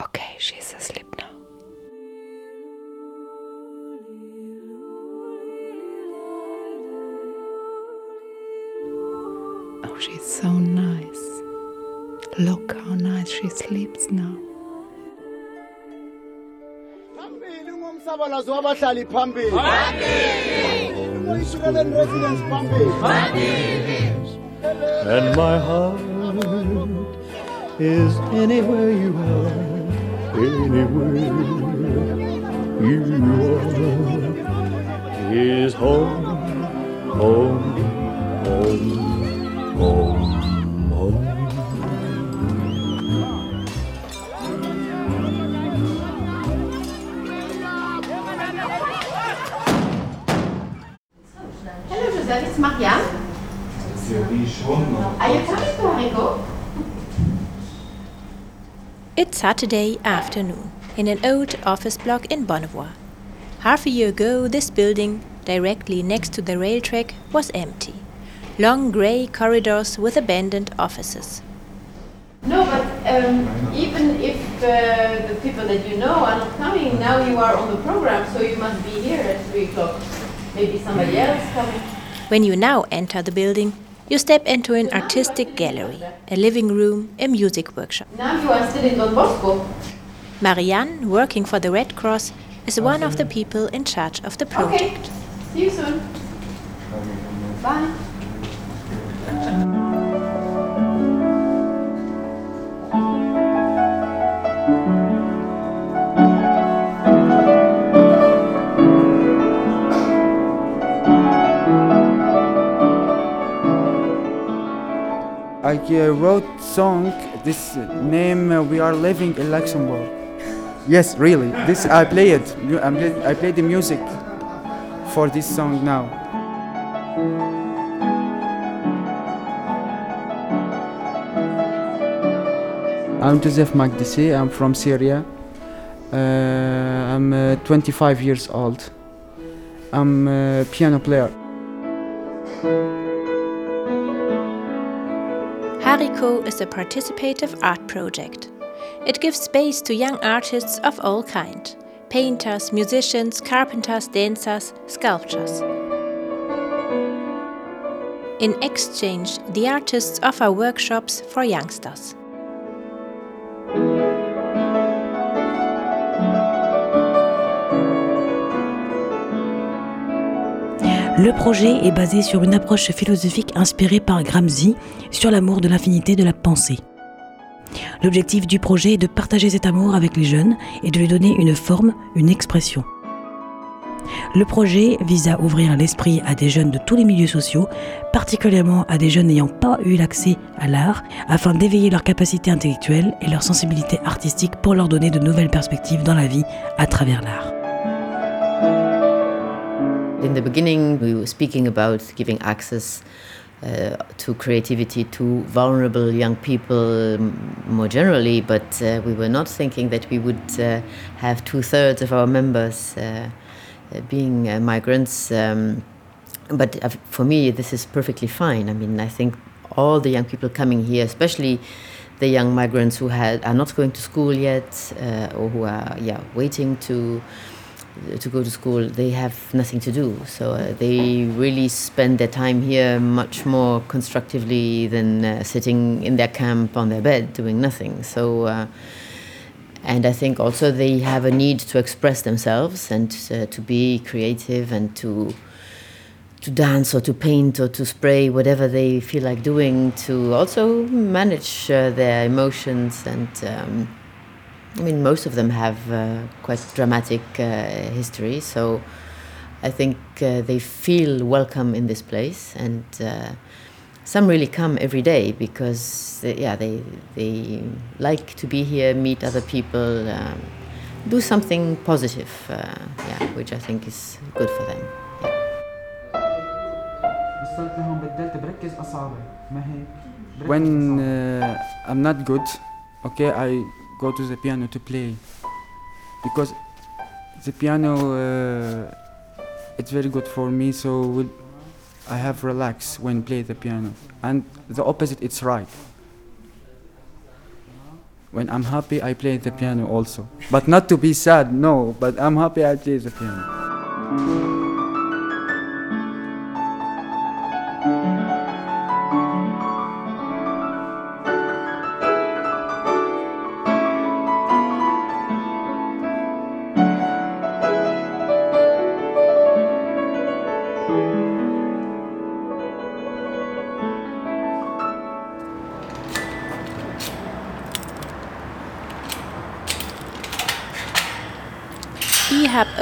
Okay, she's asleep now. Oh, she's so nice. Look how nice she sleeps now. phambili ngumsabalazo wabahlali phambili uyishuleleni residence phambili and my heart is anywhere you are, anywhere you are, is home, home, home, home, home. Hello, Joseph. It's Marianne. Are you coming to Hariko? It's Saturday afternoon in an old office block in Bonnevoie. Half a year ago, this building, directly next to the rail track, was empty. Long grey corridors with abandoned offices. No, but um, even if uh, the people that you know are not coming, now you are on the program, so you must be here at 3 o'clock. Maybe somebody else coming. When you now enter the building, you step into an artistic gallery, a living room, a music workshop. Now you are still in Don Bosco. Marianne, working for the Red Cross, is one of the people in charge of the project. Okay. See you soon. Bye. Uh, wrote song. This name uh, we are living in Luxembourg. Yes, really. This I play it. I play the music for this song now. I'm Joseph Magdisi. I'm from Syria. Uh, I'm uh, 25 years old. I'm a piano player. Hariko is a participative art project. It gives space to young artists of all kind painters, musicians, carpenters, dancers, sculptors. In exchange, the artists offer workshops for youngsters. Le projet est basé sur une approche philosophique inspirée par Gramsci sur l'amour de l'infinité de la pensée. L'objectif du projet est de partager cet amour avec les jeunes et de lui donner une forme, une expression. Le projet vise à ouvrir l'esprit à des jeunes de tous les milieux sociaux, particulièrement à des jeunes n'ayant pas eu l'accès à l'art, afin d'éveiller leur capacité intellectuelle et leur sensibilité artistique pour leur donner de nouvelles perspectives dans la vie à travers l'art. In the beginning, we were speaking about giving access uh, to creativity to vulnerable young people um, more generally, but uh, we were not thinking that we would uh, have two thirds of our members uh, uh, being uh, migrants. Um, but for me, this is perfectly fine. I mean, I think all the young people coming here, especially the young migrants who had, are not going to school yet or who are yeah, waiting to to go to school, they have nothing to do. So uh, they really spend their time here much more constructively than uh, sitting in their camp on their bed doing nothing. So, uh, and I think also they have a need to express themselves and uh, to be creative and to to dance or to paint or to spray whatever they feel like doing to also manage uh, their emotions and. Um, I mean, most of them have uh, quite dramatic uh, history, so I think uh, they feel welcome in this place, and uh, some really come every day because, they, yeah, they they like to be here, meet other people, um, do something positive, uh, yeah, which I think is good for them. When uh, I'm not good, okay, I go to the piano to play because the piano uh, it's very good for me. So I have relax when play the piano, and the opposite it's right. When I'm happy, I play the piano also. But not to be sad, no. But I'm happy I play the piano.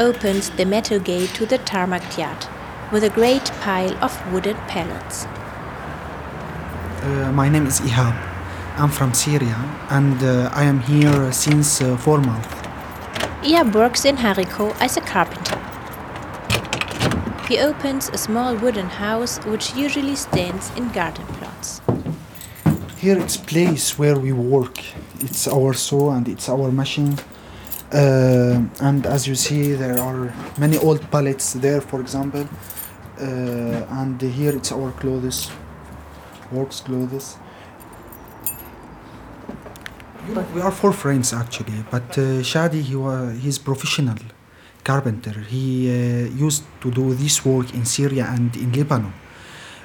Opens the metal gate to the tarmac yard with a great pile of wooden pallets. Uh, my name is Ihab. I'm from Syria and uh, I am here since uh, four months. Ihab works in Hariko as a carpenter. He opens a small wooden house which usually stands in garden plots. Here it's place where we work. It's our saw and it's our machine. Uh, and as you see, there are many old pallets there, for example. Uh, and here it's our clothes, works clothes. We are four friends actually, but uh, Shadi he was he's professional carpenter. He uh, used to do this work in Syria and in Lebanon.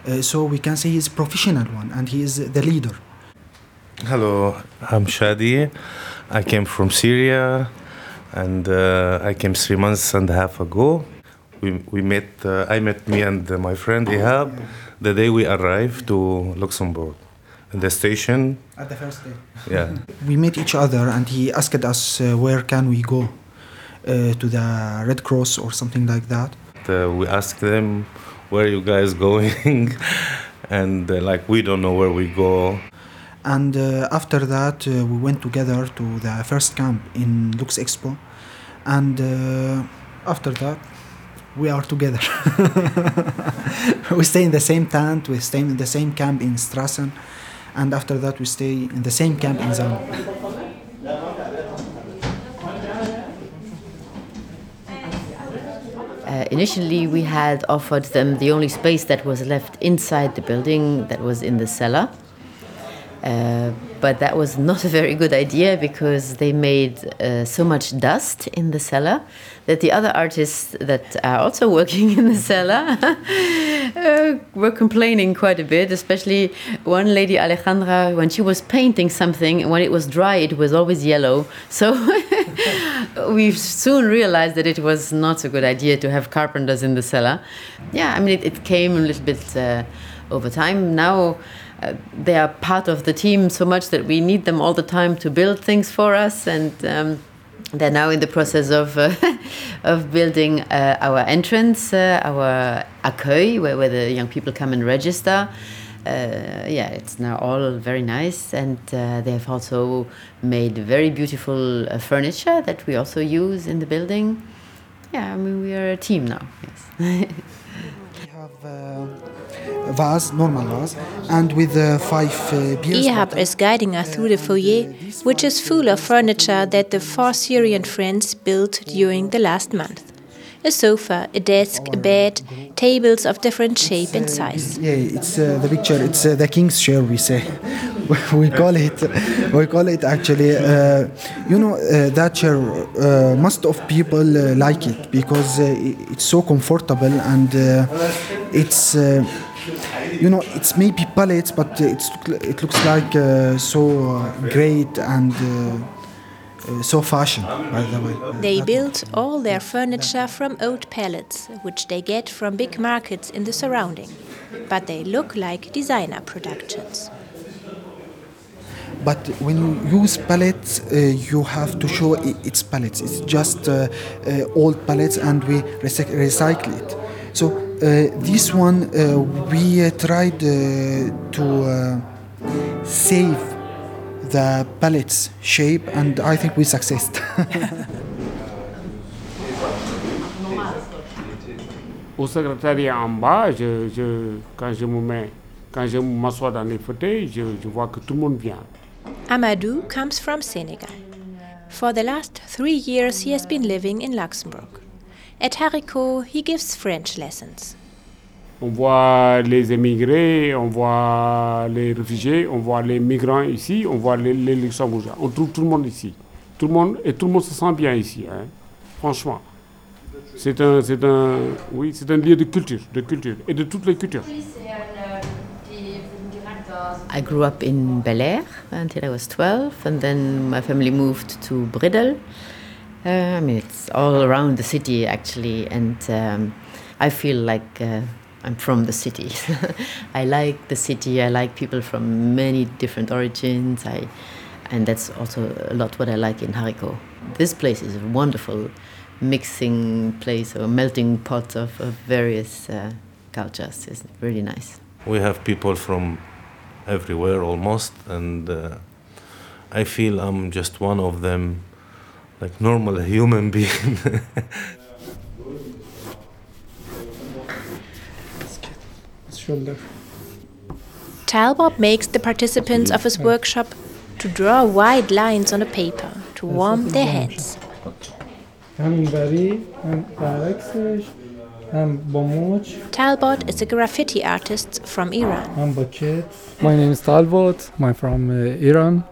Uh, so we can say he's professional one, and he is the leader. Hello, I'm Shadi. I came from Syria and uh, I came three months and a half ago. We, we met, uh, I met me and my friend Ihab the day we arrived to Luxembourg. In the station, At the first day. yeah. We met each other, and he asked us uh, where can we go uh, to the Red Cross or something like that. Uh, we asked them, where you guys going? and uh, like, we don't know where we go. And uh, after that, uh, we went together to the first camp in Lux Expo, and uh, after that, we are together. we stay in the same tent, we stay in the same camp in Strassen, and after that, we stay in the same camp in Zan. Uh, initially, we had offered them the only space that was left inside the building that was in the cellar. Uh, but that was not a very good idea because they made uh, so much dust in the cellar that the other artists that are also working in the cellar uh, were complaining quite a bit. Especially one lady, Alejandra, when she was painting something, when it was dry, it was always yellow. So we soon realized that it was not a good idea to have carpenters in the cellar. Yeah, I mean, it, it came a little bit uh, over time. Now uh, they are part of the team so much that we need them all the time to build things for us and um, they're now in the process of uh, of building uh, our entrance, uh, our accueil, where, where the young people come and register. Uh, yeah, it's now all very nice, and they have also made very beautiful furniture that we also use in the building. Yeah, I mean we are a team now. Yes. We have vase, normal vase, and with uh, five uh, beers. Ihab is guiding us through the foyer, which is full of furniture that the four Syrian friends built during the last month. A sofa, a desk, a bed, tables of different shape and size. Yeah, it's uh, the picture. It's uh, the king's chair. We say, we call it. We call it actually. Uh, you know uh, that chair. Uh, most of people uh, like it because uh, it's so comfortable and uh, it's. Uh, you know, it's maybe pallets, but it's it looks like uh, so uh, great and uh, uh, so fashion. By the way, They built all their furniture from old pallets, which they get from big markets in the surrounding. But they look like designer productions. But when you use pallets, uh, you have to show it's pallets. It's just uh, uh, old pallets, and we recyc- recycle it. So uh, this one uh, we uh, tried uh, to uh, save the pallets shape, and I think we succeeded. Au secrétariat en bas, je, je- quand je me mets, quand je m'assois dans les fauteuils, je, je vois que tout le monde vient. Amadou comes from Senegal. For the last three years, he has been living in Luxembourg. At Haricot, he gives French lessons. On voit les émigrés, on voit les réfugiés, on voit les migrants ici, on voit les, les Luxembourgeois. On trouve tout le monde ici. Tout le monde, et tout le monde se sent bien ici, hein, franchement. C'est un, c'est un, oui, c'est un lieu de culture, de culture et de toutes les cultures. I grew up in Bel Air until I was 12, and then my family moved to Bredel. Uh, I mean, it's all around the city actually, and um, I feel like uh, I'm from the city. I like the city. I like people from many different origins. I, and that's also a lot what I like in Hariko. This place is a wonderful mixing place or melting pot of, of various uh, cultures. It's really nice. We have people from everywhere almost, and uh, I feel I'm just one of them, like normal human being. Talbot makes the participants of his workshop to draw wide lines on a paper to warm their hands. Talbot is a graffiti artist from Iran. My name is Talbot. I'm from uh, Iran.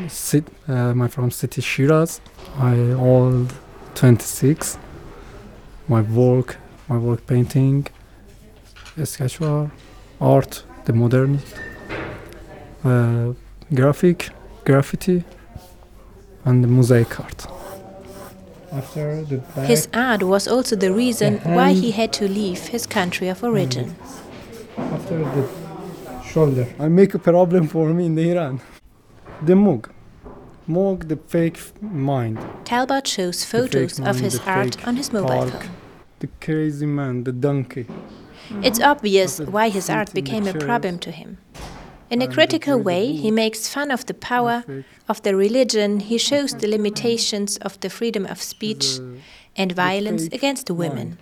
Uh, I'm from city Shiraz. I old 26. My work, my work painting, sketch art, the modern, uh, graphic, graffiti, and the mosaic art. After the back, His art was also the reason why he had to leave his country of origin. after the shoulder. I make a problem for me in Iran. The mug. Mug, the fake mind. Talbot shows photos fake of his art on his mobile park, phone. The crazy man, the donkey. It's obvious why his art sit in the became a problem to him. In a critical way, he makes fun of the power of the religion, he shows the limitations of the freedom of speech and violence against the women.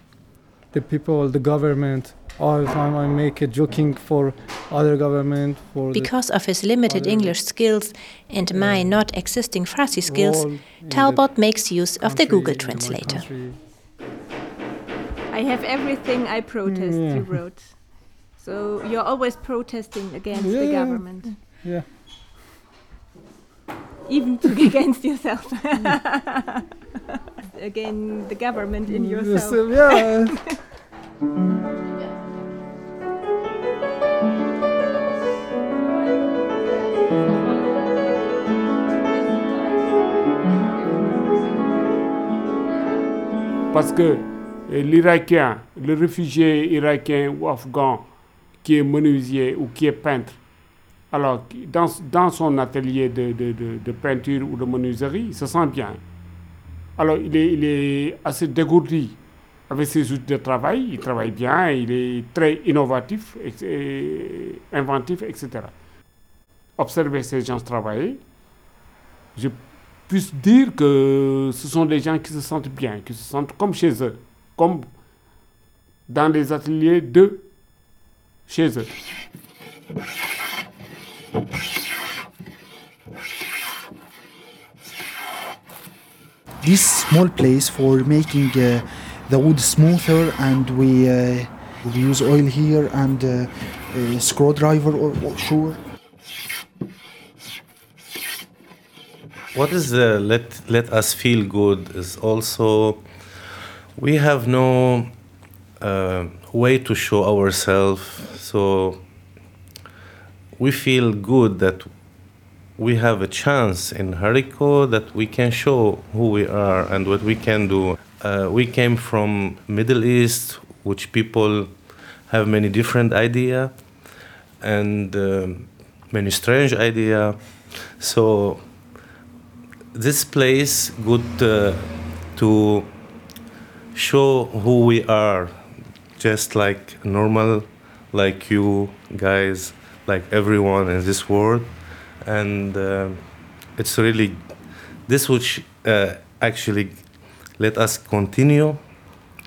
The people, the government. All the time I make a joking for other government for Because of his limited English skills and my not existing Farsi skills, role the Talbot makes use of the Google Translator. I have everything I protest, Yeah. you wrote. So you're always protesting against the government, Yeah. even to, against yourself. Again, the government in yourself. Yes, yeah. Parce que euh, l'Irakien, le réfugié irakien ou afghan qui est menuisier ou qui est peintre, alors dans, dans son atelier de, de- peinture ou de menuiserie, il se sent bien. Alors il est, assez dégourdi avec ses outils de travail, il travaille bien, il est très innovatif, inventif, etc. Observer ces gens travailler, je puisse dire que ce sont des gens qui se sentent bien, qui se sentent comme chez eux, comme dans les ateliers de chez eux. this small place for making uh, the wood smoother and we, uh, we use oil here and uh, a screwdriver or, or sure what is uh, let let us feel good is also we have no uh, way to show ourselves so we feel good that we have a chance in Hariko that we can show who we are and what we can do. Uh, we came from Middle East, which people have many different idea and um many strange idea. So this place good uh, to show who we are, just like normal, like you guys, like everyone in this world, and uh, it's really this which uh, actually let us continue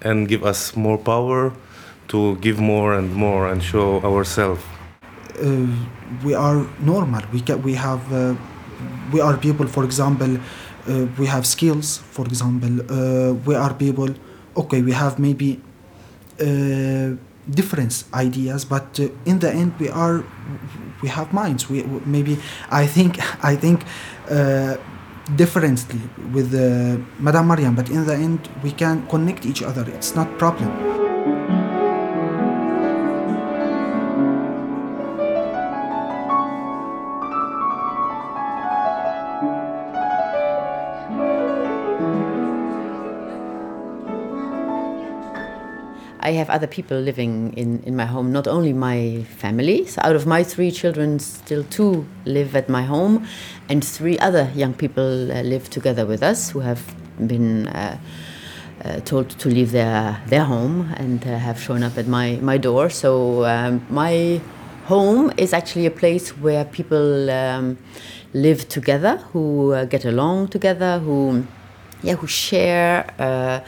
and give us more power to give more and more and show ourselves. uh, we are normal we, ca- we have uh, we are people for example uh, we have skills for example uh, we are people okay we have maybe uh, different ideas, but uh, in the end, we are we have minds. We we- maybe I think I think uh, differently with uh, Madame Mariam, but in the end, we can connect each other. It's not problem. Have other people living in, in my home, not only my family. So out of my three children, still two live at my home, and three other young people uh, live together with us who have been uh, uh, told to leave their, their home and uh, have shown up at my, my door. So um, my home is actually a place where people um, live together, who uh, get along together, who yeah, who share uh,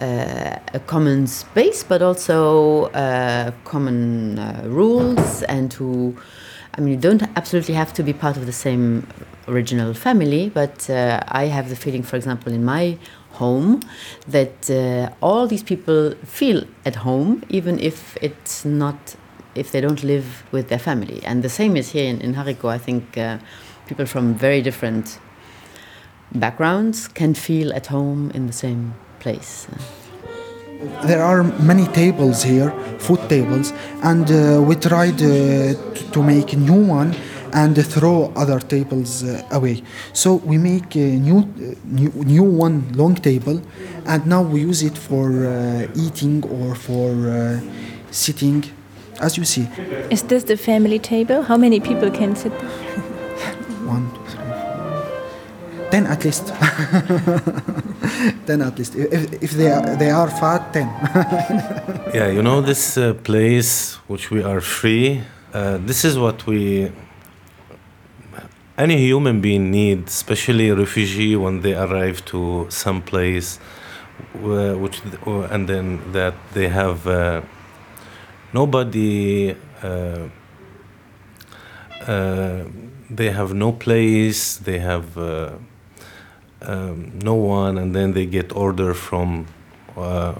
a common space, but also uh, common uh, rules, and who, I mean, you don't absolutely have to be part of the same original family, but uh, I have the feeling, for example, in my home, that uh, all these people feel at home, even if it's not, if they don't live with their family. And the same is here in, in Hariko. I think uh, people from very different backgrounds can feel at home in the same place. There are many tables here, food tables, and uh, we tried uh, to- to make a new one and throw other tables uh, away. So we make a new, uh, new, new one long table, and now we use it for uh, eating or for uh, sitting, as you see. Is this the family table? How many people can sit 10 at least. 10 at least. If, if they are, they are fat 10 yeah you know this uh, place which we are free uh, this is what we any human being needs especially refugee when they arrive to some place uh, which and then that they have uh, nobody uh, uh, they have no place they have um, no one, and then they get order from uh,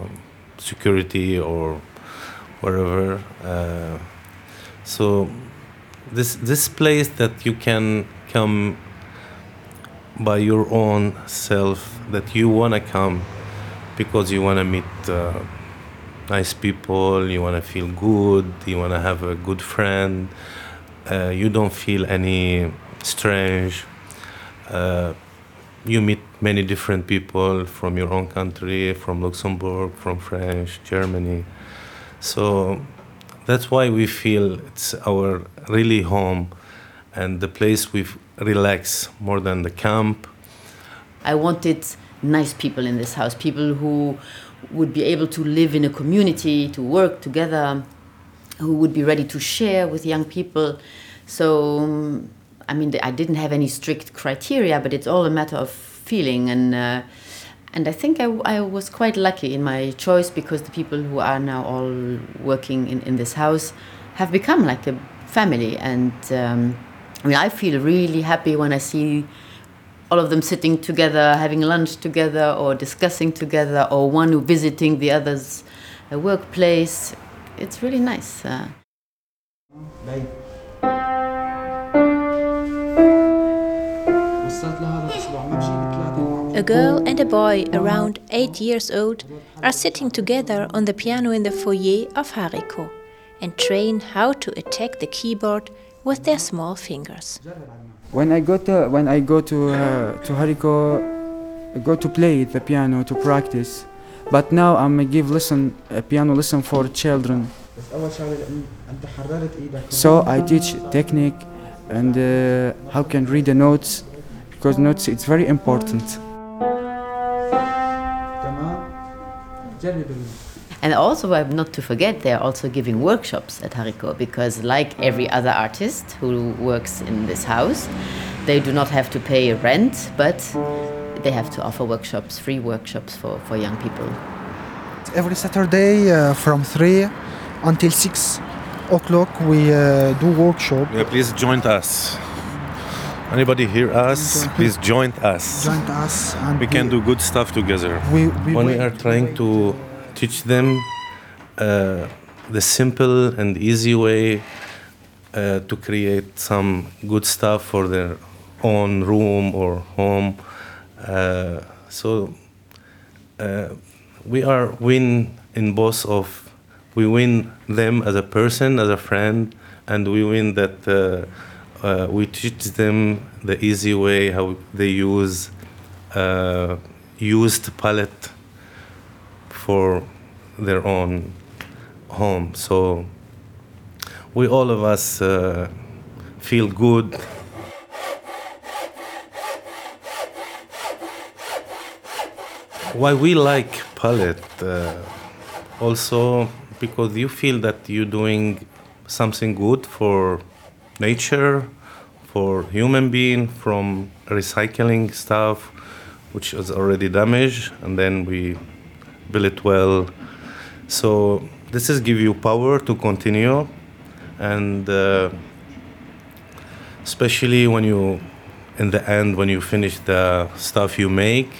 security or wherever. Uh, so this this place that you can come by your own self, that you wanna come because you wanna meet uh, nice people, you wanna feel good, you wanna have a good friend. Uh, you don't feel any strange. Uh, you meet many different people from your own country, from Luxembourg, from French, Germany. So that's why we feel it's our really home and the place we relax more than the camp. I wanted nice people in this house, people who would be able to live in a community, to work together, who would be ready to share with young people. So, um, I mean, I didn't have any strict criteria, but it's all a matter of feeling. And, uh, and I think I, I was quite lucky in my choice because the people who are now all working in, in this house have become like a family. And um, I mean, I feel really happy when I see all of them sitting together, having lunch together, or discussing together, or one visiting the other's uh, workplace. It's really nice. Uh, A girl and a boy around eight years old are sitting together on the piano in the foyer of Hariko and train how to attack the keyboard with their small fingers. When I go to when I go to uh, to Hariko, I go to play the piano to practice. But now I'm give lesson a piano lesson for children. So I teach technique and uh, how can read the notes because notes it's very important. And also, not to forget, they're also giving workshops at Hariko because, like every other artist who works in this house, they do not have to pay rent, but they have to offer workshops, free workshops for, for young people. Every Saturday uh, from 3 until 6 o'clock we uh, do workshop. Yeah, please join us. Anybody hear us? Please join us. Join us and we can do good stuff together. We- we when we wait- are trying to teach them uh, the simple and easy way uh, to create some good stuff for their own room or home. Uh, so uh, we are win in both of we win them as a person, as a friend, and we win that uh, we teach them the easy way how they use uh, used palette for their own home. So we all of us uh, feel good. Why we like palette? Uh, also because you feel that you're doing something good for nature, for human being, from recycling stuff which is already damaged, and then we build it well. So this is give you power to continue, and uh, especially when you, in the end, when you finish the stuff you make,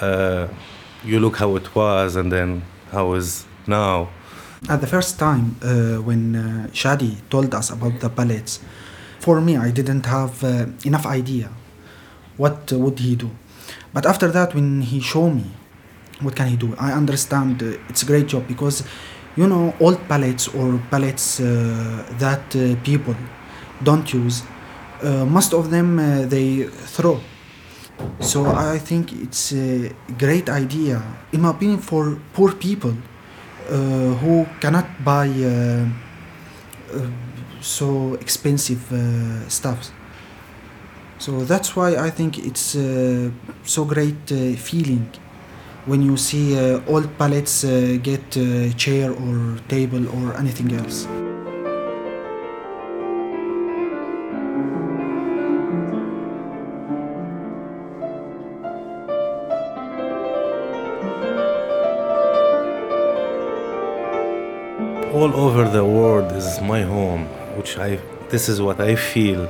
uh, you look how it was, and then how is now. At the first time uh, when uh, Shadi told us about the pallets, for me I didn't have uh, enough idea what would he do. But after that, when he showed me what can he do, I understand uh, it's a great job because you know old pallets or pallets uh, that uh, people don't use, uh, most of them uh, they throw. So I think it's a great idea, in my opinion, for poor people uh, who cannot buy uh, uh, so expensive uh, stuff. So that's why I think it's uh, so great uh, feeling when you see uh, old pallets uh, get uh, chair or table or anything else. All over the world is my home, which I this is what I feel.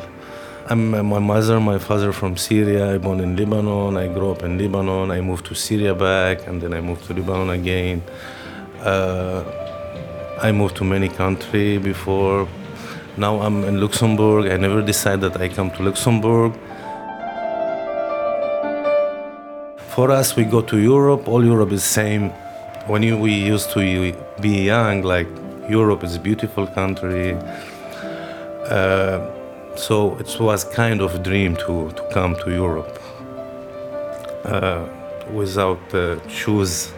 I'm my mother, my father from Syria. I born in Lebanon. I grew up in Lebanon. I moved to Syria back, and then I moved to Lebanon again. Uh, I moved to many countries before. Now I'm in Luxembourg. I never decided that I come to Luxembourg. For us, we go to Europe. All Europe is same. When we used to be young, like Europe is a beautiful country. Uh, so it was kind of a dream to, to come to Europe uh, without uh, choose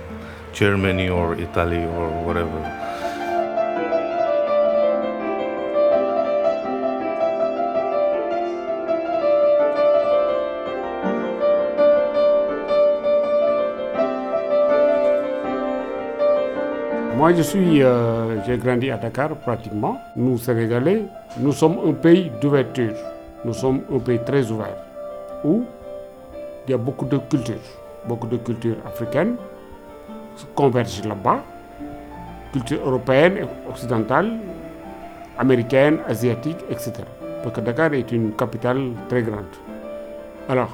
Germany or Italy or whatever. Moi, je suis, euh, j'ai grandi à Dakar pratiquement. Nous, Sénégalais, nous sommes un pays d'ouverture. Nous sommes un pays très ouvert où il y a beaucoup de cultures, beaucoup de cultures africaines se convergent là-bas, culture européenne, occidentale, américaine, asiatique, etc. Parce que Dakar est une capitale très grande. Alors,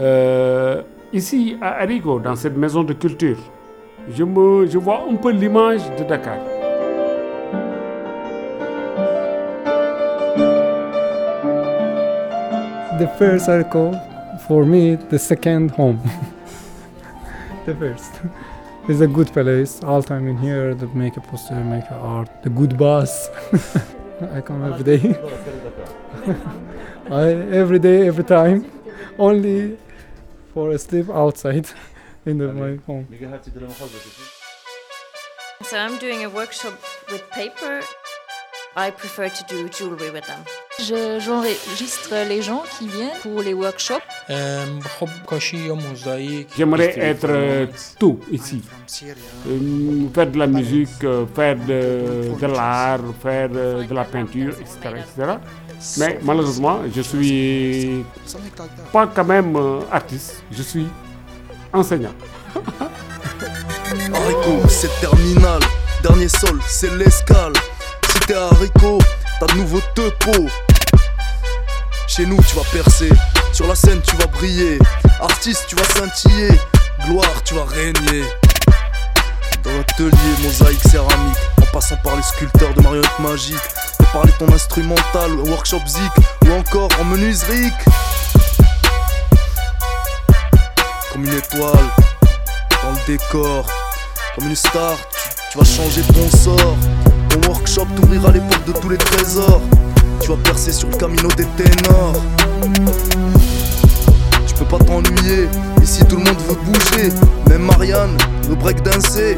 euh, ici à Arigo, dans cette maison de culture, je, me, je vois un peu l'image de Dakar. The first circle, for me, the second home. the first. It's a good place. All time in here, the make a poster, make a art. The good boss. I come every day. I every day, every time. Only for a sleep outside So I'm doing a workshop with paper. I prefer to do jewelry with them. J'enregistre les gens qui viennent pour les workshops. J'aimerais être euh, tout ici. Euh, faire de la musique, euh, faire de, de l'art, faire de la peinture, etc., etc. Mais malheureusement, je suis pas quand même artiste. Je suis enseignant. Haricot, c'est terminal. Dernier sol, c'est l'escale. Si t'es haricot, t'as de nouveau deux pots. Chez nous, tu vas percer. Sur la scène, tu vas briller. Artiste, tu vas scintiller. Gloire, tu vas régner. Dans l'atelier, mosaïque, céramique, en passant par les sculpteurs de marionnettes magiques. Et parler ton instrumental, workshop zik, ou encore en menuiserie. Comme une étoile, dans le décor, comme une star, tu, vas changer ton sort. Ton workshop t'ouvrira les portes de tous les trésors. Tu vas percer sur le camino des ténors. Tu peux pas t'ennuyer, ici tout le monde veut bouger. Même Marianne veut breakdancer.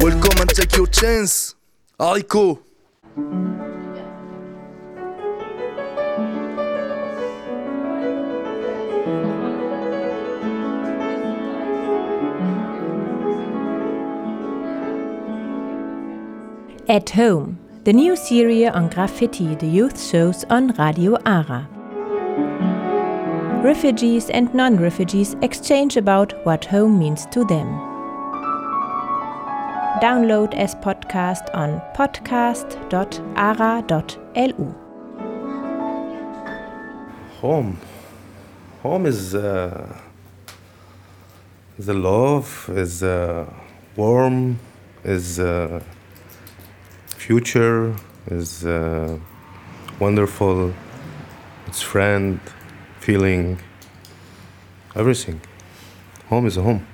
Welcome and take your chance. Haricot. At Home, the new series on graffiti the youth shows on Radio Ara. Refugees and non refugees exchange about what home means to them. Download as podcast on podcast.ara.lu. Home. Home is uh, the love, is uh, warm, is uh, future, is uh, wonderful. It's friend, feeling, everything. Home is a home.